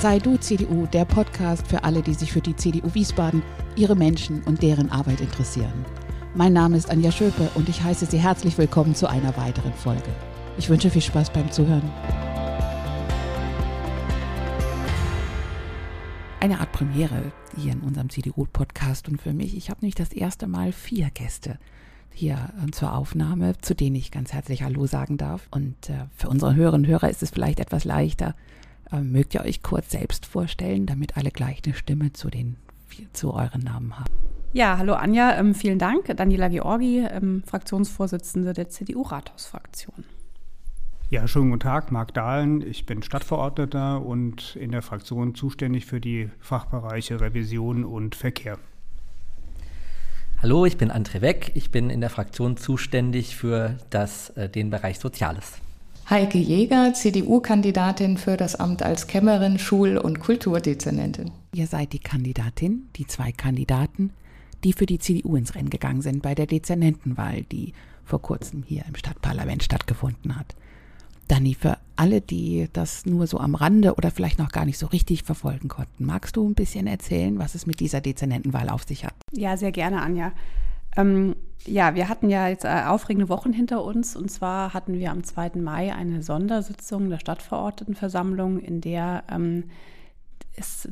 Sei du CDU, der Podcast für alle, die sich für die CDU Wiesbaden, ihre Menschen und deren Arbeit interessieren. Mein Name ist Anja Schöpe und ich heiße Sie herzlich willkommen zu einer weiteren Folge. Ich wünsche viel Spaß beim Zuhören. Eine Art Premiere hier in unserem CDU-Podcast und für mich. Ich habe nämlich das erste Mal vier Gäste hier äh, zur Aufnahme, zu denen ich ganz herzlich Hallo sagen darf. Und äh, für unsere Hörerinnen und Hörer ist es vielleicht etwas leichter, ähm, mögt ihr euch kurz selbst vorstellen, damit alle gleich eine Stimme zu, den, zu euren Namen haben? Ja, hallo Anja, ähm, vielen Dank. Daniela Georgi, ähm, Fraktionsvorsitzende der CDU-Rathausfraktion. Ja, schönen guten Tag, Marc Dahlen. Ich bin Stadtverordneter und in der Fraktion zuständig für die Fachbereiche Revision und Verkehr. Hallo, ich bin André Weck. Ich bin in der Fraktion zuständig für das, äh, den Bereich Soziales. Heike Jäger, CDU-Kandidatin für das Amt als Kämmerin, Schul- und Kulturdezernentin. Ihr seid die Kandidatin, die zwei Kandidaten, die für die CDU ins Rennen gegangen sind bei der Dezernentenwahl, die vor kurzem hier im Stadtparlament stattgefunden hat. Dani, für alle, die das nur so am Rande oder vielleicht noch gar nicht so richtig verfolgen konnten, magst du ein bisschen erzählen, was es mit dieser Dezernentenwahl auf sich hat? Ja, sehr gerne, Anja. Ähm, ja, wir hatten ja jetzt äh, aufregende Wochen hinter uns. Und zwar hatten wir am 2. Mai eine Sondersitzung der Stadtverordnetenversammlung, in der ähm, es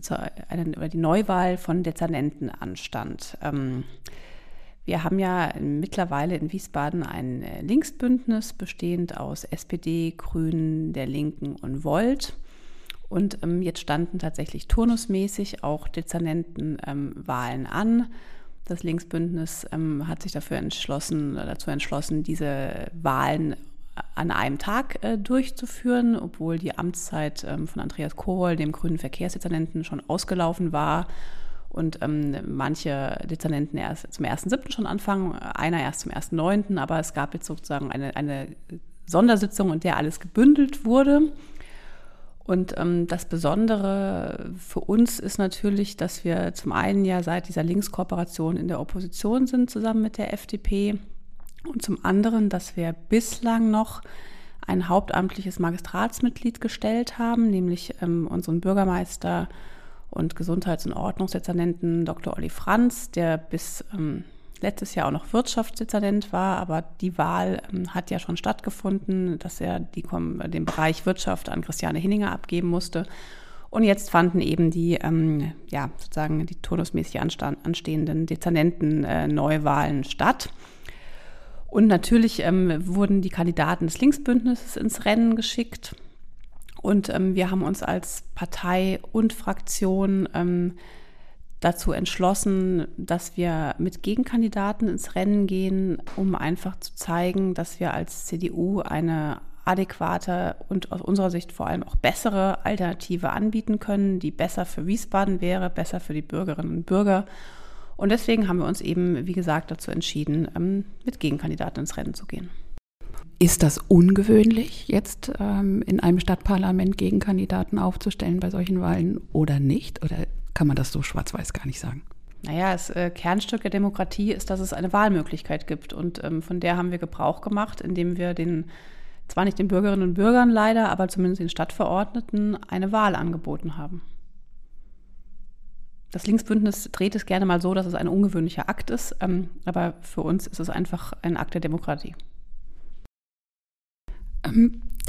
eine, oder die Neuwahl von Dezernenten anstand. Ähm, wir haben ja mittlerweile in Wiesbaden ein äh, Linksbündnis bestehend aus SPD, Grünen, der Linken und Volt. Und ähm, jetzt standen tatsächlich turnusmäßig auch Dezernentenwahlen ähm, an. Das Linksbündnis ähm, hat sich dafür entschlossen, dazu entschlossen, diese Wahlen an einem Tag äh, durchzuführen, obwohl die Amtszeit ähm, von Andreas Kohl, dem grünen Verkehrsdezernenten, schon ausgelaufen war und ähm, manche Dezernenten erst zum 1.7. schon anfangen, einer erst zum 1.9., aber es gab jetzt sozusagen eine, eine Sondersitzung, in der alles gebündelt wurde. Und ähm, das Besondere für uns ist natürlich, dass wir zum einen ja seit dieser Linkskooperation in der Opposition sind, zusammen mit der FDP. Und zum anderen, dass wir bislang noch ein hauptamtliches Magistratsmitglied gestellt haben, nämlich ähm, unseren Bürgermeister und Gesundheits- und Ordnungsdezernenten Dr. Olli Franz, der bis ähm, letztes Jahr auch noch Wirtschaftsdezernent war, aber die Wahl ähm, hat ja schon stattgefunden, dass er die, den Bereich Wirtschaft an Christiane Hinninger abgeben musste. Und jetzt fanden eben die, ähm, ja, sozusagen die turnusmäßig anstehenden Dezernenten-Neuwahlen äh, statt. Und natürlich ähm, wurden die Kandidaten des Linksbündnisses ins Rennen geschickt. Und ähm, wir haben uns als Partei und Fraktion ähm, dazu entschlossen, dass wir mit Gegenkandidaten ins Rennen gehen, um einfach zu zeigen, dass wir als CDU eine adäquate und aus unserer Sicht vor allem auch bessere Alternative anbieten können, die besser für Wiesbaden wäre, besser für die Bürgerinnen und Bürger. Und deswegen haben wir uns eben, wie gesagt, dazu entschieden, ähm, mit Gegenkandidaten ins Rennen zu gehen. Ist das ungewöhnlich, jetzt ähm, in einem Stadtparlament Gegenkandidaten aufzustellen bei solchen Wahlen oder nicht? Oder kann man das so schwarz-weiß gar nicht sagen. Naja, das äh, Kernstück der Demokratie ist, dass es eine Wahlmöglichkeit gibt. Und ähm, von der haben wir Gebrauch gemacht, indem wir den, zwar nicht den Bürgerinnen und Bürgern leider, aber zumindest den Stadtverordneten eine Wahl angeboten haben. Das Linksbündnis dreht es gerne mal so, dass es ein ungewöhnlicher Akt ist, ähm, aber für uns ist es einfach ein Akt der Demokratie.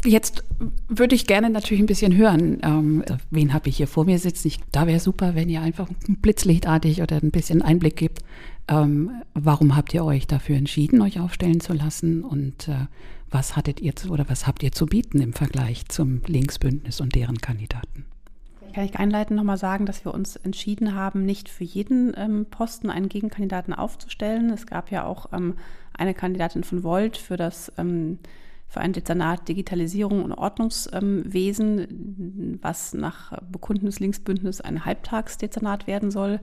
Jetzt würde ich gerne natürlich ein bisschen hören, ähm, wen habe ich hier vor mir sitzen. Ich, da wäre super, wenn ihr einfach blitzlichtartig oder ein bisschen Einblick gibt. Ähm, warum habt ihr euch dafür entschieden, euch aufstellen zu lassen und äh, was hattet ihr zu, oder was habt ihr zu bieten im Vergleich zum Linksbündnis und deren Kandidaten? Kann ich einleitend nochmal sagen, dass wir uns entschieden haben, nicht für jeden ähm, Posten einen Gegenkandidaten aufzustellen. Es gab ja auch ähm, eine Kandidatin von Volt für das ähm, für ein Dezernat Digitalisierung und Ordnungswesen, was nach Bekunden des Linksbündnisses ein Halbtagsdezernat werden soll.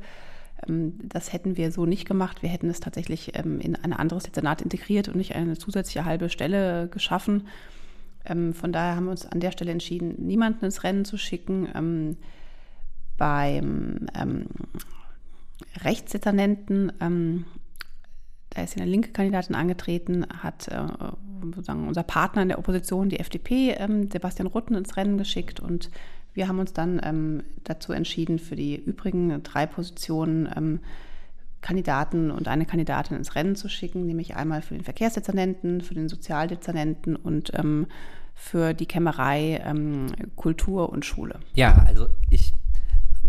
Ähm, das hätten wir so nicht gemacht. Wir hätten es tatsächlich ähm, in ein anderes Dezernat integriert und nicht eine zusätzliche halbe Stelle geschaffen. Ähm, von daher haben wir uns an der Stelle entschieden, niemanden ins Rennen zu schicken. Beim Rechtsdezernenten da ist eine linke Kandidatin angetreten, hat äh, sozusagen unser Partner in der Opposition, die FDP, ähm, Sebastian Rutten ins Rennen geschickt und Wir haben uns dann ähm, dazu entschieden, für die übrigen drei Positionen ähm, Kandidaten und eine Kandidatin ins Rennen zu schicken, nämlich einmal für den Verkehrsdezernenten, für den Sozialdezernenten und ähm, für die Kämmerei ähm, Kultur und Schule. Ja, also ich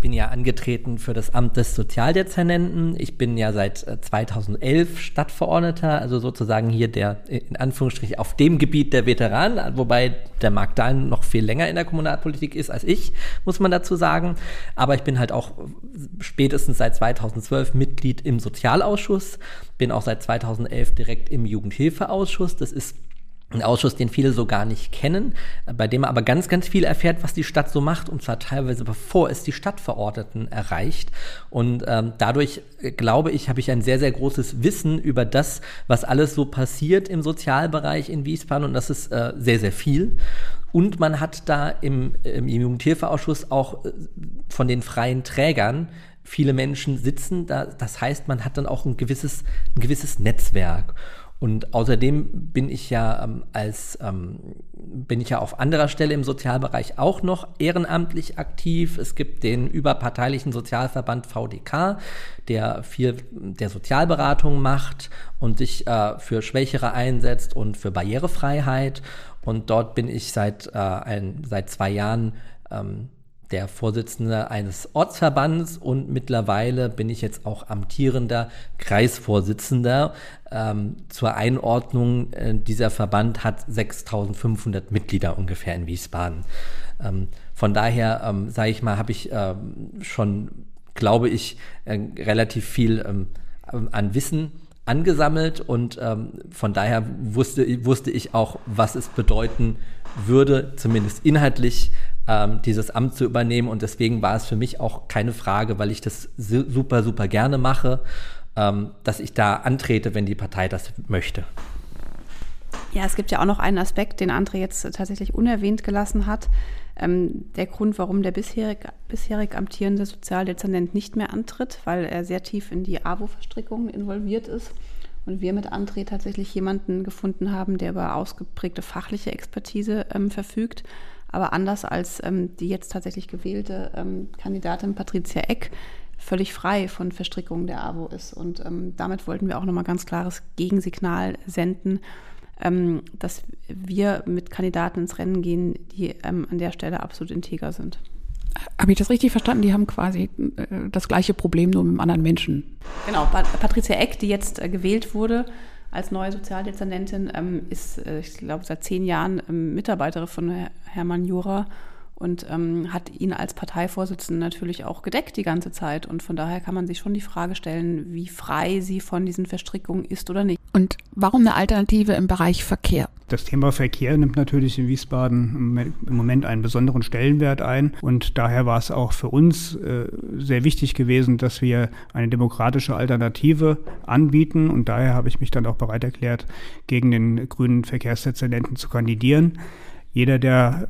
bin ja angetreten für das Amt des Sozialdezernenten. Ich bin ja seit 2011 äh, Stadtverordneter, also sozusagen hier der, in Anführungsstrichen, auf dem Gebiet der Veteran, wobei der Marc Dahlen noch viel länger in der Kommunalpolitik ist als ich, muss man dazu sagen. Aber ich bin halt auch spätestens seit 2012 Mitglied im Sozialausschuss, bin auch seit 2011 direkt im Jugendhilfeausschuss. Das ist ein Ausschuss, den viele so gar nicht kennen, bei dem man aber ganz, ganz viel erfährt, was die Stadt so macht, und zwar teilweise bevor es die Stadtverordneten erreicht. Und ähm, dadurch, äh, glaube ich, habe ich ein sehr, sehr großes Wissen über das, was alles so passiert im Sozialbereich in Wiesbaden, und das ist äh, sehr, sehr viel. Und man hat da im, im Jugendhilfeausschuss auch äh, von den freien Trägern viele Menschen sitzen. Da, das heißt, man hat dann auch ein gewisses, ein gewisses Netzwerk. Und außerdem bin ich ja ähm, als ähm, bin ich ja auf anderer Stelle im Sozialbereich auch noch ehrenamtlich aktiv. Es gibt den überparteilichen Sozialverband VDK, der viel der Sozialberatung macht und sich äh, für Schwächere einsetzt und für Barrierefreiheit. Und dort bin ich seit äh, ein, seit zwei Jahren ähm, der Vorsitzende eines Ortsverbands und mittlerweile bin ich jetzt auch amtierender Kreisvorsitzender. Ähm, zur Einordnung, äh, dieser Verband hat 6500 Mitglieder ungefähr in Wiesbaden. Ähm, von daher, ähm, sage ich mal, habe ich ähm, schon, glaube ich, äh, relativ viel ähm, an Wissen angesammelt und ähm, von daher wusste, wusste ich auch, was es bedeuten würde, zumindest inhaltlich, ähm, dieses Amt zu übernehmen. Und deswegen war es für mich auch keine Frage, weil ich das super, super gerne mache, ähm, dass ich da antrete, wenn die Partei das möchte. Ja, es gibt ja auch noch einen Aspekt, den André jetzt tatsächlich unerwähnt gelassen hat. Ähm, der Grund, warum der bisherig, bisherig amtierende Sozialdezernent nicht mehr antritt, weil er sehr tief in die AWO-Verstrickungen involviert ist. Und wir mit André tatsächlich jemanden gefunden haben, der über ausgeprägte fachliche Expertise ähm, verfügt aber anders als ähm, die jetzt tatsächlich gewählte ähm, Kandidatin Patricia Eck völlig frei von Verstrickungen der AWO ist. Und ähm, damit wollten wir auch nochmal ganz klares Gegensignal senden, ähm, dass wir mit Kandidaten ins Rennen gehen, die ähm, an der Stelle absolut integer sind. Habe ich das richtig verstanden? Die haben quasi äh, das gleiche Problem, nur mit einem anderen Menschen. Genau, Patricia Eck, die jetzt äh, gewählt wurde, als neue Sozialdezernentin, ähm, ist, äh, ich glaube, seit zehn Jahren ähm, Mitarbeiterin von Hermann Jura und ähm, hat ihn als Parteivorsitzenden natürlich auch gedeckt die ganze Zeit. Und von daher kann man sich schon die Frage stellen, wie frei sie von diesen Verstrickungen ist oder nicht. Und warum eine Alternative im Bereich Verkehr? Das Thema Verkehr nimmt natürlich in Wiesbaden im Moment einen besonderen Stellenwert ein. Und daher war es auch für uns äh, sehr wichtig gewesen, dass wir eine demokratische Alternative anbieten. Und daher habe ich mich dann auch bereit erklärt, gegen den grünen Verkehrsdezernenten zu kandidieren. Jeder, der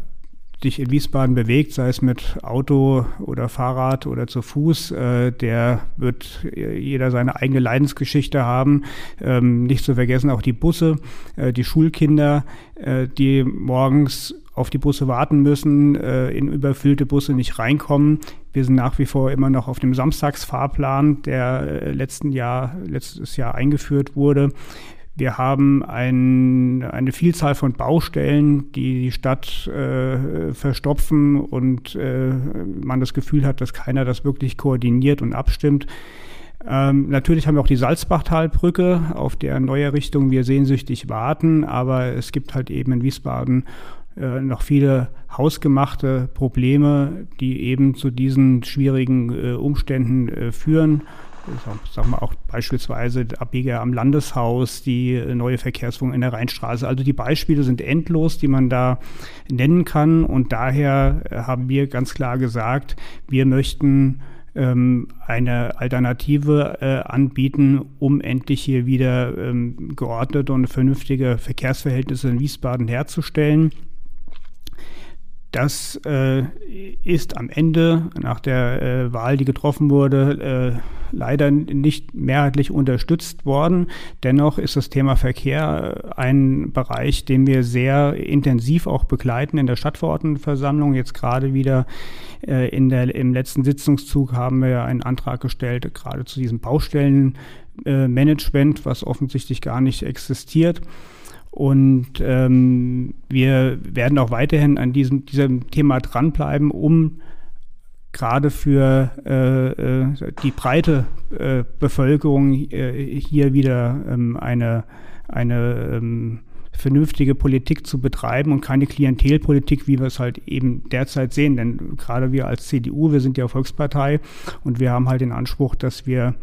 dich in Wiesbaden bewegt, sei es mit Auto oder Fahrrad oder zu Fuß, äh, der wird jeder seine eigene Leidensgeschichte haben. Ähm, nicht zu vergessen auch die Busse, äh, die Schulkinder, äh, die morgens auf die Busse warten müssen, äh, in überfüllte Busse nicht reinkommen. Wir sind nach wie vor immer noch auf dem Samstagsfahrplan, der äh, letzten Jahr, letztes Jahr eingeführt wurde. Wir haben ein, eine Vielzahl von Baustellen, die die Stadt äh, verstopfen und äh, man das Gefühl hat, dass keiner das wirklich koordiniert und abstimmt. Ähm, natürlich haben wir auch die Salzbachtalbrücke, auf der neue Richtung wir sehnsüchtig warten, aber es gibt halt eben in Wiesbaden äh, noch viele hausgemachte Probleme, die eben zu diesen schwierigen äh, Umständen äh, führen sagen wir auch beispielsweise Abbieger am Landeshaus, die neue Verkehrsführung in der Rheinstraße. Also die Beispiele sind endlos, die man da nennen kann. Und daher haben wir ganz klar gesagt, wir möchten ähm, eine Alternative äh, anbieten, um endlich hier wieder ähm, geordnete und vernünftige Verkehrsverhältnisse in Wiesbaden herzustellen. Das äh, ist am Ende nach der äh, Wahl, die getroffen wurde, äh, leider nicht mehrheitlich unterstützt worden. Dennoch ist das Thema Verkehr ein Bereich, den wir sehr intensiv auch begleiten in der Stadtverordnetenversammlung. Jetzt gerade wieder äh, in der, im letzten Sitzungszug haben wir einen Antrag gestellt, gerade zu diesem Baustellenmanagement, was offensichtlich gar nicht existiert. Und ähm, wir werden auch weiterhin an diesem, diesem Thema dranbleiben, um gerade für äh, äh, die breite äh, Bevölkerung äh, hier wieder ähm, eine, eine ähm, vernünftige Politik zu betreiben und keine Klientelpolitik, wie wir es halt eben derzeit sehen. Denn gerade wir als CDU, wir sind ja Volkspartei und wir haben halt den Anspruch, dass wir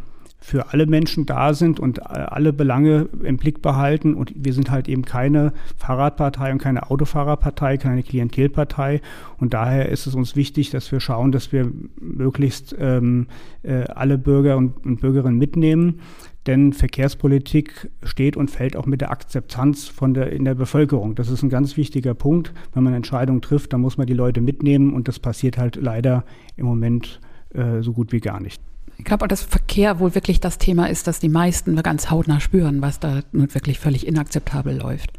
für alle Menschen da sind und äh, alle Belange im Blick behalten. Und wir sind halt eben keine Fahrradpartei und keine Autofahrerpartei, keine Klientelpartei. Und daher ist es uns wichtig, dass wir schauen, dass wir möglichst ähm, äh, alle Bürger und, und Bürgerinnen mitnehmen. Denn Verkehrspolitik steht und fällt auch mit der Akzeptanz von der, in der Bevölkerung. Das ist ein ganz wichtiger Punkt. Wenn man Entscheidungen trifft, dann muss man die Leute mitnehmen. Und das passiert halt leider im Moment äh, so gut wie gar nicht. Ich glaube, dass Verkehr wohl wirklich das Thema ist, das die meisten ganz hautnah spüren, was da nun wirklich völlig inakzeptabel läuft.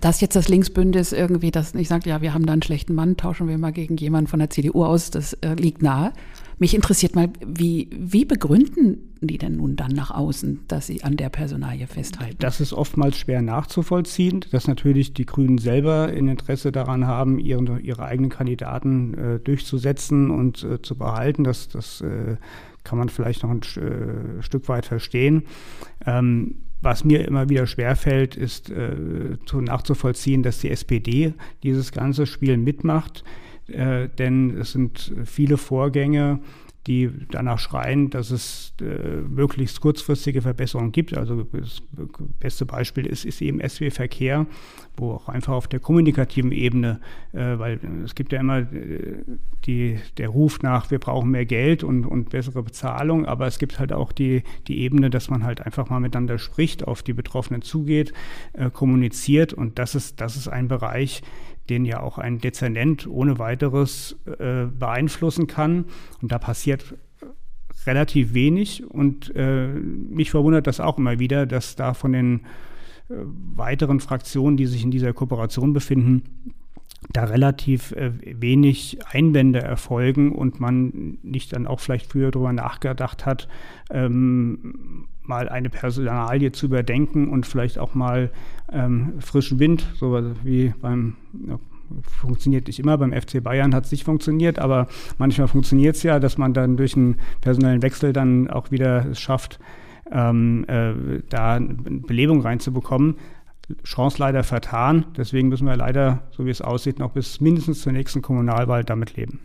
Dass jetzt das Linksbündnis irgendwie das nicht sagt, ja, wir haben da einen schlechten Mann, tauschen wir mal gegen jemanden von der CDU aus, das äh, liegt nahe. Mich interessiert mal, wie, wie begründen die denn nun dann nach außen, dass sie an der Personalie festhalten? Das ist oftmals schwer nachzuvollziehen, dass natürlich die Grünen selber ein Interesse daran haben, ihre, ihre eigenen Kandidaten äh, durchzusetzen und äh, zu behalten. Das, das äh, kann man vielleicht noch ein äh, Stück weit verstehen. Ähm, was mir immer wieder schwerfällt, ist äh, zu nachzuvollziehen, dass die SPD dieses ganze Spiel mitmacht. Äh, denn es sind viele Vorgänge, die danach schreien, dass es äh, möglichst kurzfristige Verbesserungen gibt. Also das beste Beispiel ist, ist eben SW Verkehr, wo auch einfach auf der kommunikativen Ebene, äh, weil es gibt ja immer äh, die, der Ruf nach, wir brauchen mehr Geld und, und bessere Bezahlung, aber es gibt halt auch die, die Ebene, dass man halt einfach mal miteinander spricht, auf die Betroffenen zugeht, äh, kommuniziert und das ist, das ist ein Bereich, den ja auch ein Dezernent ohne weiteres äh, beeinflussen kann. Und da passiert relativ wenig. Und äh, mich verwundert das auch immer wieder, dass da von den äh, weiteren Fraktionen, die sich in dieser Kooperation befinden, da relativ äh, wenig Einwände erfolgen und man nicht dann auch vielleicht früher darüber nachgedacht hat, ähm, mal eine Personalie zu überdenken und vielleicht auch mal ähm, frischen Wind, so wie beim ja, funktioniert nicht immer. Beim FC Bayern hat es nicht funktioniert, aber manchmal funktioniert es ja, dass man dann durch einen personellen Wechsel dann auch wieder es schafft, ähm, äh, da eine Belebung reinzubekommen. Chance leider vertan. Deswegen müssen wir leider, so wie es aussieht, noch bis mindestens zur nächsten Kommunalwahl damit leben.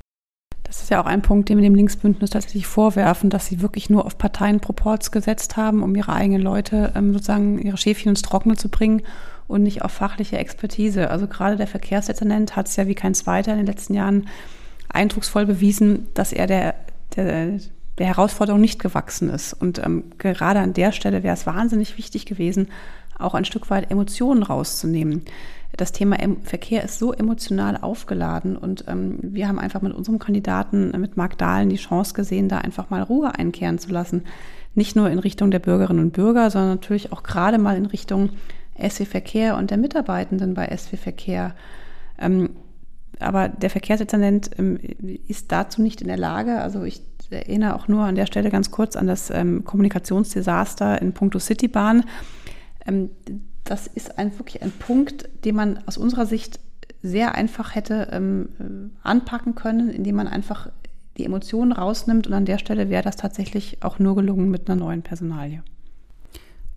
Das ist ja auch ein Punkt, den wir dem Linksbündnis tatsächlich vorwerfen, dass sie wirklich nur auf Parteienproports gesetzt haben, um ihre eigenen Leute ähm, sozusagen ihre Schäfchen ins Trockene zu bringen und nicht auf fachliche Expertise. Also gerade der Verkehrsdezernent hat es ja wie kein zweiter in den letzten Jahren eindrucksvoll bewiesen, dass er der, der, der Herausforderung nicht gewachsen ist. Und ähm, gerade an der Stelle wäre es wahnsinnig wichtig gewesen, auch ein Stück weit Emotionen rauszunehmen. Das Thema Verkehr ist so emotional aufgeladen und ähm, wir haben einfach mit unserem Kandidaten, mit Marc Dahlen, die Chance gesehen, da einfach mal Ruhe einkehren zu lassen. Nicht nur in Richtung der Bürgerinnen und Bürger, sondern natürlich auch gerade mal in Richtung SW Verkehr und der Mitarbeitenden bei SW Verkehr. Ähm, aber der Verkehrsdezernent ähm, ist dazu nicht in der Lage. Also ich erinnere auch nur an der Stelle ganz kurz an das ähm, Kommunikationsdesaster in puncto Citybahn. Ähm, das ist ein, wirklich ein Punkt, den man aus unserer Sicht sehr einfach hätte ähm, anpacken können, indem man einfach die Emotionen rausnimmt. Und an der Stelle wäre das tatsächlich auch nur gelungen mit einer neuen Personalie.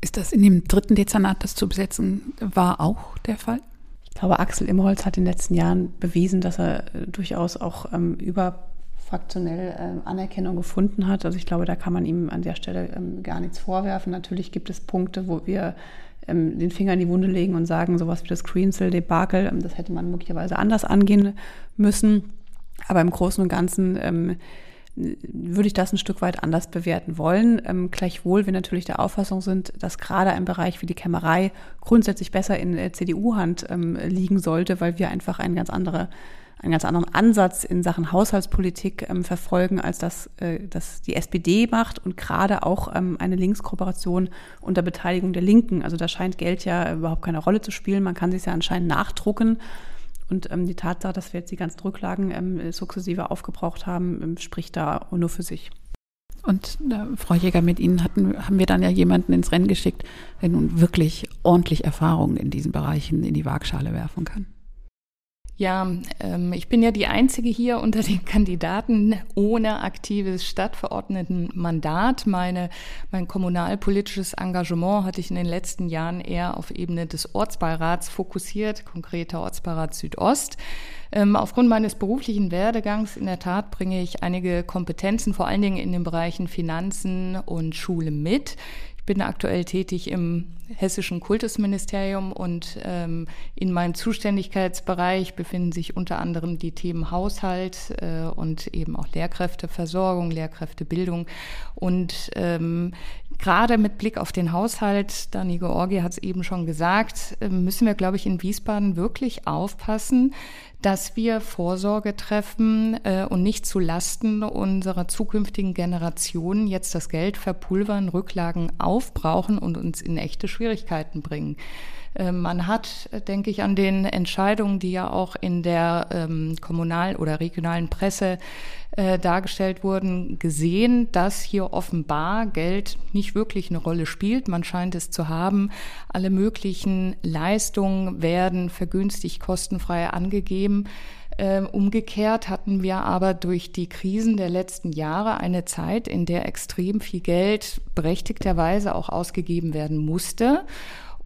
Ist das in dem dritten Dezernat, das zu besetzen war, auch der Fall? Ich glaube, Axel Imholz hat in den letzten Jahren bewiesen, dass er äh, durchaus auch ähm, überfraktionell ähm, Anerkennung gefunden hat. Also ich glaube, da kann man ihm an der Stelle ähm, gar nichts vorwerfen. Natürlich gibt es Punkte, wo wir ähm, den Finger in die Wunde legen und sagen, sowas wie das Greensell-Debakel, ähm, das hätte man möglicherweise anders angehen müssen. Aber im Großen und Ganzen ähm, würde ich das ein Stück weit anders bewerten wollen. Ähm, gleichwohl wir natürlich der Auffassung sind, dass gerade ein Bereich wie die Kämmerei grundsätzlich besser in CDU-Hand ähm, liegen sollte, weil wir einfach eine ganz andere einen ganz anderen Ansatz in Sachen Haushaltspolitik ähm, verfolgen, als das, äh, das die SPD macht und gerade auch ähm, eine Linkskooperation unter Beteiligung der Linken. Also da scheint Geld ja überhaupt keine Rolle zu spielen. Man kann sich ja anscheinend nachdrucken. Und ähm, die Tatsache, dass wir jetzt die ganzen Rücklagen ähm, sukzessive aufgebraucht haben, ähm, spricht da nur für sich. Und äh, Frau Jäger, mit Ihnen hatten, haben wir dann ja jemanden ins Rennen geschickt, der nun wirklich ordentlich Erfahrungen in diesen Bereichen in die Waagschale werfen kann. Ja, ähm, ich bin ja die Einzige hier unter den Kandidaten ohne aktives Stadtverordnetenmandat. Meine, mein kommunalpolitisches Engagement hatte ich in den letzten Jahren eher auf Ebene des Ortsbeirats fokussiert, konkreter Ortsbeirat Südost. Ähm, aufgrund meines beruflichen Werdegangs in der Tat bringe ich einige Kompetenzen, vor allen Dingen in den Bereichen Finanzen und Schule mit. Ich bin aktuell tätig im hessischen Kultusministerium und ähm, in meinem Zuständigkeitsbereich befinden sich unter anderem die Themen Haushalt äh, und eben auch Lehrkräfteversorgung, Lehrkräftebildung. Und ähm, gerade mit Blick auf den Haushalt, Dani Georgi hat es eben schon gesagt, äh, müssen wir, glaube ich, in Wiesbaden wirklich aufpassen, dass wir Vorsorge treffen äh, und nicht zu Lasten unserer zukünftigen Generationen jetzt das Geld verpulvern, Rücklagen aufbrauchen und uns in echte Schwierigkeiten bringen. Äh, man hat, denke ich, an den Entscheidungen, die ja auch in der ähm, kommunal- oder regionalen Presse äh, dargestellt wurden, gesehen, dass hier offenbar Geld nicht wirklich eine Rolle spielt. Man scheint es zu haben. Alle möglichen Leistungen werden vergünstigt, kostenfrei angegeben. Ähm, umgekehrt hatten wir aber durch die Krisen der letzten Jahre eine Zeit, in der extrem viel Geld berechtigterweise auch ausgegeben werden musste.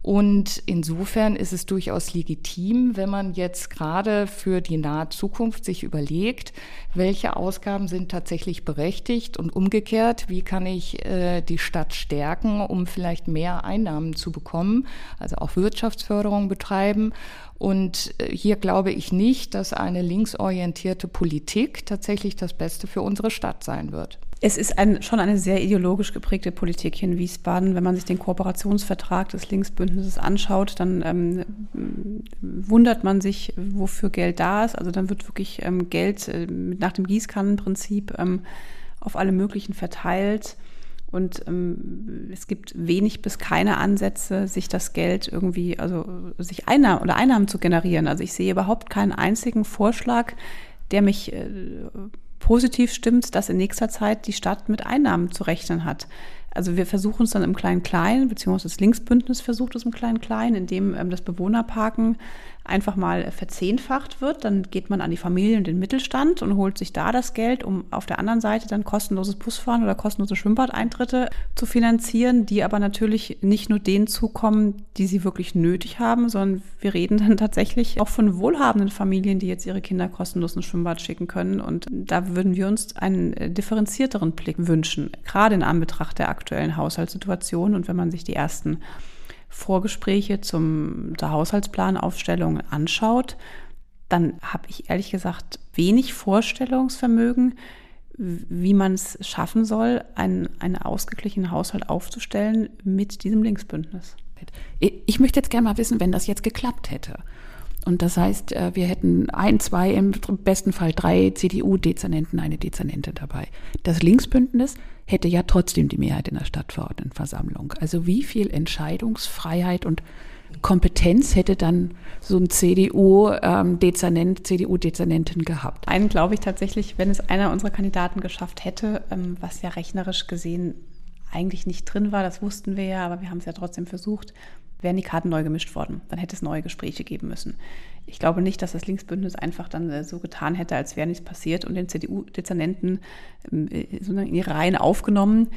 Und insofern ist es durchaus legitim, wenn man jetzt gerade für die nahe Zukunft sich überlegt, welche Ausgaben sind tatsächlich berechtigt und umgekehrt, wie kann ich äh, die Stadt stärken, um vielleicht mehr Einnahmen zu bekommen, also auch Wirtschaftsförderung betreiben. Und äh, hier glaube ich nicht, dass eine linksorientierte Politik tatsächlich das Beste für unsere Stadt sein wird. Es ist ein, schon eine sehr ideologisch geprägte Politik hier in Wiesbaden. Wenn man sich den Kooperationsvertrag des Linksbündnisses anschaut, dann ähm, wundert man sich, wofür Geld da ist. Also dann wird wirklich ähm, Geld äh, nach dem Gießkannenprinzip ähm, auf alle möglichen verteilt. Und ähm, es gibt wenig bis keine Ansätze, sich das Geld irgendwie, also sich Einnahmen oder Einnahmen zu generieren. Also ich sehe überhaupt keinen einzigen Vorschlag, der mich äh, positiv stimmt, dass in nächster Zeit die Stadt mit Einnahmen zu rechnen hat. Also wir versuchen es dann im Klein-Klein, beziehungsweise das Linksbündnis versucht es im Klein-Klein, indem ähm, das Bewohnerparken einfach mal verzehnfacht wird. Dann geht man an die Familie und den Mittelstand und holt sich da das Geld, um auf der anderen Seite dann kostenloses Busfahren oder kostenlose Schwimmbadeintritte zu finanzieren, die aber natürlich nicht nur denen zukommen, die sie wirklich nötig haben, sondern wir reden dann tatsächlich auch von wohlhabenden Familien, die jetzt ihre Kinder kostenlos ins Schwimmbad schicken können. Und da würden wir uns einen äh, differenzierteren Blick wünschen, gerade in Anbetracht der aktuellen Haushaltssituation. Und wenn man sich die ersten Vorgespräche zum, zur Haushaltsplanaufstellung anschaut, dann habe ich ehrlich gesagt wenig Vorstellungsvermögen, wie man es schaffen soll, einen, einen ausgeglichenen Haushalt aufzustellen mit diesem Linksbündnis. Ich möchte jetzt gerne mal wissen, wenn das jetzt geklappt hätte. Und das heißt, äh, wir hätten ein, zwei, im besten Fall drei CDU-Dezernenten, eine Dezernentin dabei. Das Linksbündnis hätte ja trotzdem die Mehrheit in der Stadtverordnetenversammlung. Also wie viel Entscheidungsfreiheit und Kompetenz hätte dann so ein CDU-Dezernent, ähm, CDU-Dezernentin gehabt? Einen glaube ich tatsächlich, wenn es einer unserer Kandidaten geschafft hätte, ähm, was ja rechnerisch gesehen eigentlich nicht drin war, das wussten wir ja, aber wir haben es ja trotzdem versucht, wären die Karten neu gemischt worden. Dann hätte es neue Gespräche geben müssen. Ich glaube nicht, dass das Linksbündnis einfach dann äh, so getan hätte, als wäre nichts passiert und den CDU-Dezernenten ähm, äh, in ihre Reihen aufgenommen.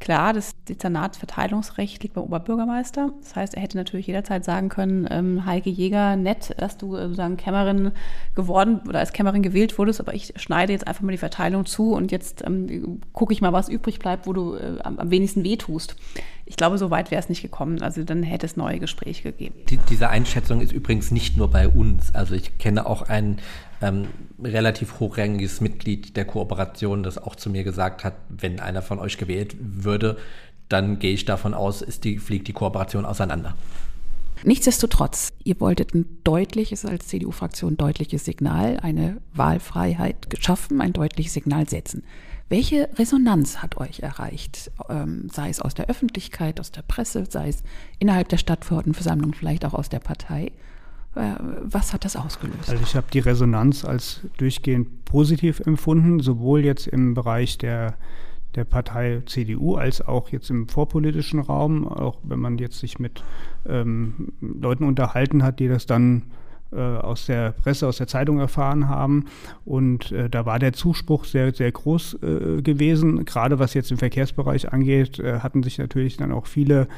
Klar, das Dezernatsverteilungsrecht liegt beim Oberbürgermeister. Das heißt, er hätte natürlich jederzeit sagen können, ähm, Heike Jäger, nett, dass du äh, sozusagen Kämmerin geworden oder als Kämmerin gewählt wurdest, aber ich schneide jetzt einfach mal die Verteilung zu und jetzt ähm, gucke ich mal, was übrig bleibt, wo du äh, am, am wenigsten wehtust. Ich glaube, so weit wäre es nicht gekommen. Also dann hätte es neue Gespräche gegeben. Die, diese Einschätzung ist übrigens nicht nur bei uns. Also ich kenne auch einen ähm, relativ hochrangiges Mitglied der Kooperation, das auch zu mir gesagt hat, wenn einer von euch gewählt würde, dann gehe ich davon aus, ist die, fliegt die Kooperation auseinander. Nichtsdestotrotz, ihr wolltet ein deutliches, als CDU-Fraktion deutliches Signal, eine Wahlfreiheit geschaffen, ein deutliches Signal setzen. Welche Resonanz hat euch erreicht? Ähm, sei es aus der Öffentlichkeit, aus der Presse, sei es innerhalb der Stadtverordnetenversammlung, vielleicht auch aus der Partei? Äh, was hat das ausgelöst? Also ich habe die Resonanz als durchgehend positiv empfunden, sowohl jetzt im Bereich der der Partei CDU als auch jetzt im vorpolitischen Raum, auch wenn man jetzt sich mit ähm, Leuten unterhalten hat, die das dann aus der Presse, aus der Zeitung erfahren haben. Und äh, da war der Zuspruch sehr, sehr groß äh, gewesen. Gerade was jetzt im Verkehrsbereich angeht, äh, hatten sich natürlich dann auch viele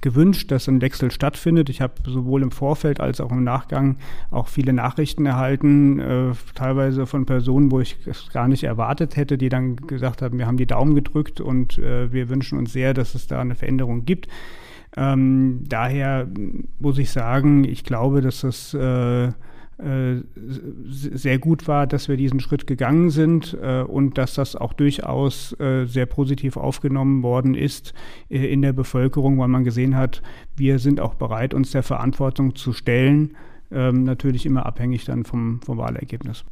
gewünscht, dass ein Wechsel stattfindet. Ich habe sowohl im Vorfeld als auch im Nachgang auch viele Nachrichten erhalten, äh, teilweise von Personen, wo ich es gar nicht erwartet hätte, die dann gesagt haben, wir haben die Daumen gedrückt und äh, wir wünschen uns sehr, dass es da eine Veränderung gibt. Ähm, daher muss ich sagen, ich glaube, dass das äh, äh, sehr gut war, dass wir diesen Schritt gegangen sind äh, und dass das auch durchaus äh, sehr positiv aufgenommen worden ist in der Bevölkerung, weil man gesehen hat, wir sind auch bereit, uns der Verantwortung zu stellen, ähm, natürlich immer abhängig dann vom, vom Wahlergebnis.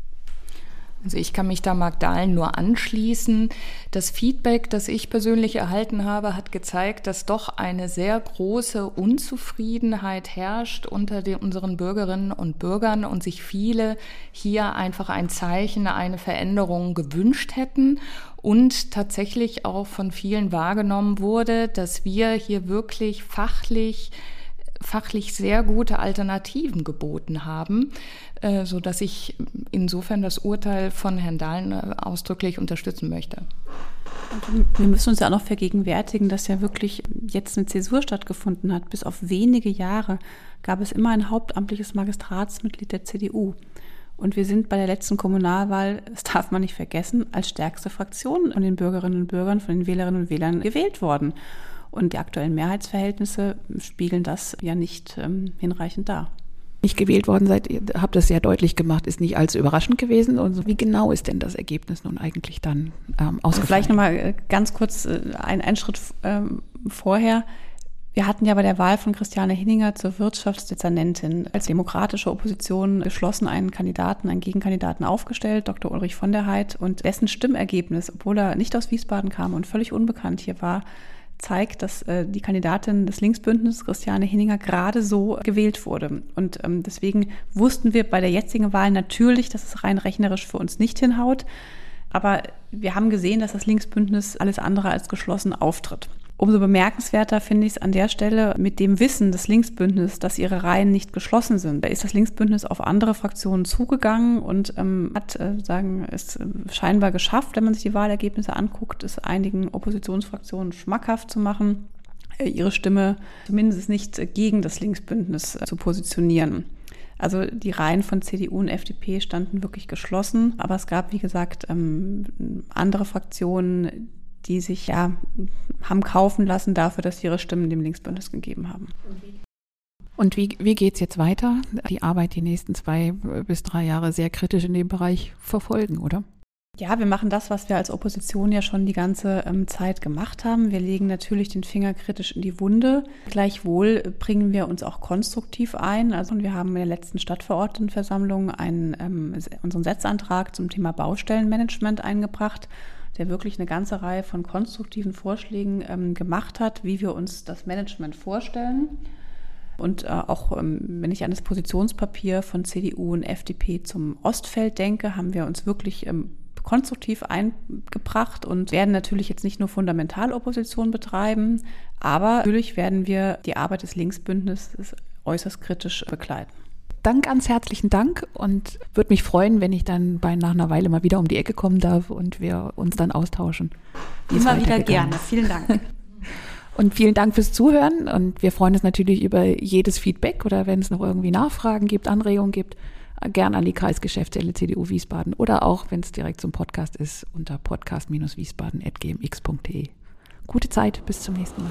Also ich kann mich da Magdalen nur anschließen. Das Feedback, das ich persönlich erhalten habe, hat gezeigt, dass doch eine sehr große Unzufriedenheit herrscht unter den, unseren Bürgerinnen und Bürgern und sich viele hier einfach ein Zeichen, eine Veränderung gewünscht hätten und tatsächlich auch von vielen wahrgenommen wurde, dass wir hier wirklich fachlich fachlich sehr gute Alternativen geboten haben, äh, so dass ich insofern das Urteil von Herrn Dahlen äh, ausdrücklich unterstützen möchte. Wir müssen uns ja auch noch vergegenwärtigen, dass ja wirklich jetzt eine Zäsur stattgefunden hat. Bis auf wenige Jahre gab es immer ein hauptamtliches Magistratsmitglied der CDU. Und wir sind bei der letzten Kommunalwahl, das darf man nicht vergessen, als stärkste Fraktion von den Bürgerinnen und Bürgern, von den Wählerinnen und Wählern gewählt worden. Und die aktuellen Mehrheitsverhältnisse spiegeln das ja nicht ähm, hinreichend dar. Nicht gewählt worden seid, ihr habt das sehr deutlich gemacht, ist nicht allzu überraschend gewesen. Und wie genau ist denn das Ergebnis nun eigentlich dann ähm, ausgefallen? Vielleicht nochmal äh, ganz kurz äh, ein, einen Schritt ähm, vorher. Wir hatten ja bei der Wahl von Christiane Hinninger zur Wirtschaftsdezernentin als demokratische Opposition geschlossen einen Kandidaten, einen Gegenkandidaten aufgestellt, Dr. Ulrich von der Heid, und dessen Stimmergebnis, obwohl er nicht aus Wiesbaden kam und völlig unbekannt hier war, zeigt, dass äh, die Kandidatin des Linksbündnisses, Christiane Hinninger, gerade so gewählt wurde. Und ähm, deswegen wussten wir bei der jetzigen Wahl natürlich, dass es rein rechnerisch für uns nicht hinhaut. Aber wir haben gesehen, dass das Linksbündnis alles andere als geschlossen auftritt. Umso bemerkenswerter finde ich es an der Stelle mit dem Wissen des Linksbündnisses, dass ihre Reihen nicht geschlossen sind. Da ist das Linksbündnis auf andere Fraktionen zugegangen und ähm, hat äh, sagen, es äh, scheinbar geschafft, wenn man sich die Wahlergebnisse anguckt, es einigen Oppositionsfraktionen schmackhaft zu machen, äh, ihre Stimme zumindest nicht gegen das Linksbündnis äh, zu positionieren. Also die Reihen von CDU und FDP standen wirklich geschlossen, aber es gab, wie gesagt, ähm, andere Fraktionen, die sich ja haben kaufen lassen dafür, dass sie ihre Stimmen dem Linksbündnis gegeben haben. Und wie, wie geht es jetzt weiter? Die Arbeit die nächsten zwei bis drei Jahre sehr kritisch in dem Bereich verfolgen, oder? Ja, wir machen das, was wir als Opposition ja schon die ganze ähm, Zeit gemacht haben. Wir legen natürlich den Finger kritisch in die Wunde. Gleichwohl bringen wir uns auch konstruktiv ein. Also wir haben in der letzten Stadtverordnetenversammlung einen, ähm, unseren Setzantrag zum Thema Baustellenmanagement eingebracht der wirklich eine ganze Reihe von konstruktiven Vorschlägen ähm, gemacht hat, wie wir uns das Management vorstellen. Und äh, auch ähm, wenn ich an das Positionspapier von CDU und FDP zum Ostfeld denke, haben wir uns wirklich ähm, konstruktiv eingebracht und werden natürlich jetzt nicht nur Fundamentalopposition betreiben, aber natürlich werden wir die Arbeit des Linksbündnisses äußerst kritisch begleiten. Dank, ganz herzlichen Dank und würde mich freuen, wenn ich dann bei nach einer Weile mal wieder um die Ecke kommen darf und wir uns dann austauschen. Immer wieder gerne. Vielen Dank. Und vielen Dank fürs Zuhören und wir freuen uns natürlich über jedes Feedback oder wenn es noch irgendwie Nachfragen gibt, Anregungen gibt, gern an die Kreisgeschäftsstelle CDU Wiesbaden oder auch, wenn es direkt zum Podcast ist, unter podcast-wiesbaden.gmx.de. Gute Zeit, bis zum nächsten Mal.